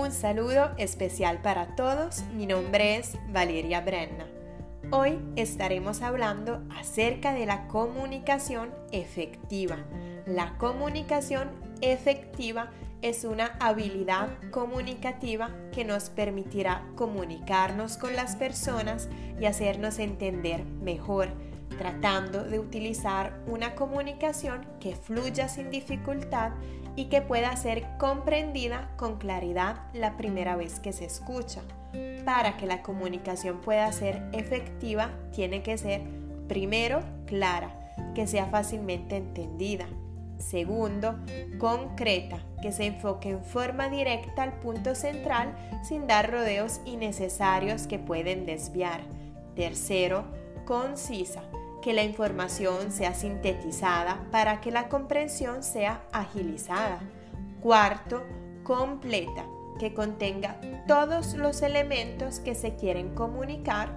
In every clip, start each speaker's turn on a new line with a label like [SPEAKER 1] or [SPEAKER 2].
[SPEAKER 1] Un saludo especial para todos, mi nombre es Valeria Brenna. Hoy estaremos hablando acerca de la comunicación efectiva. La comunicación efectiva es una habilidad comunicativa que nos permitirá comunicarnos con las personas y hacernos entender mejor, tratando de utilizar una comunicación que fluya sin dificultad y que pueda ser comprendida con claridad la primera vez que se escucha. Para que la comunicación pueda ser efectiva, tiene que ser primero clara, que sea fácilmente entendida. Segundo, concreta, que se enfoque en forma directa al punto central sin dar rodeos innecesarios que pueden desviar. Tercero, concisa, que la información sea sintetizada para que la comprensión sea agilizada. Cuarto, completa, que contenga todos los elementos que se quieren comunicar.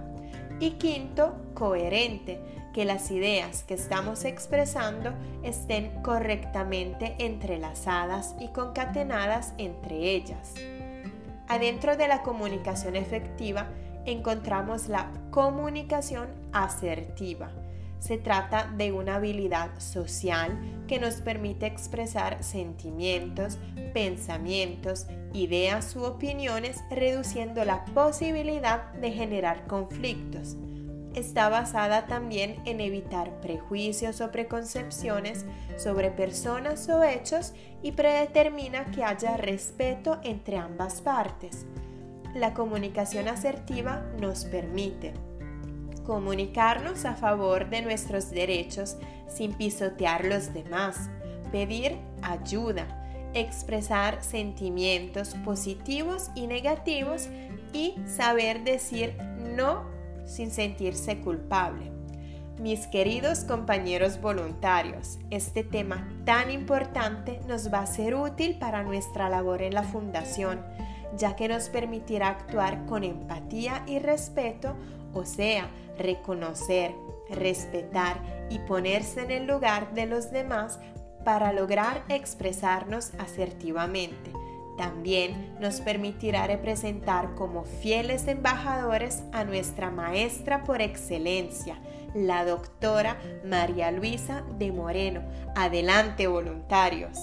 [SPEAKER 1] Y quinto, coherente, que las ideas que estamos expresando estén correctamente entrelazadas y concatenadas entre ellas. Adentro de la comunicación efectiva encontramos la comunicación asertiva se trata de una habilidad social que nos permite expresar sentimientos, pensamientos, ideas u opiniones, reduciendo la posibilidad de generar conflictos. Está basada también en evitar prejuicios o preconcepciones sobre personas o hechos y predetermina que haya respeto entre ambas partes. La comunicación asertiva nos permite comunicarnos a favor de nuestros derechos sin pisotear los demás, pedir ayuda, expresar sentimientos positivos y negativos y saber decir no sin sentirse culpable. Mis queridos compañeros voluntarios, este tema tan importante nos va a ser útil para nuestra labor en la Fundación, ya que nos permitirá actuar con empatía y respeto, o sea, reconocer, respetar y ponerse en el lugar de los demás para lograr expresarnos asertivamente. También nos permitirá representar como fieles embajadores a nuestra maestra por excelencia, la doctora María Luisa de Moreno. Adelante voluntarios.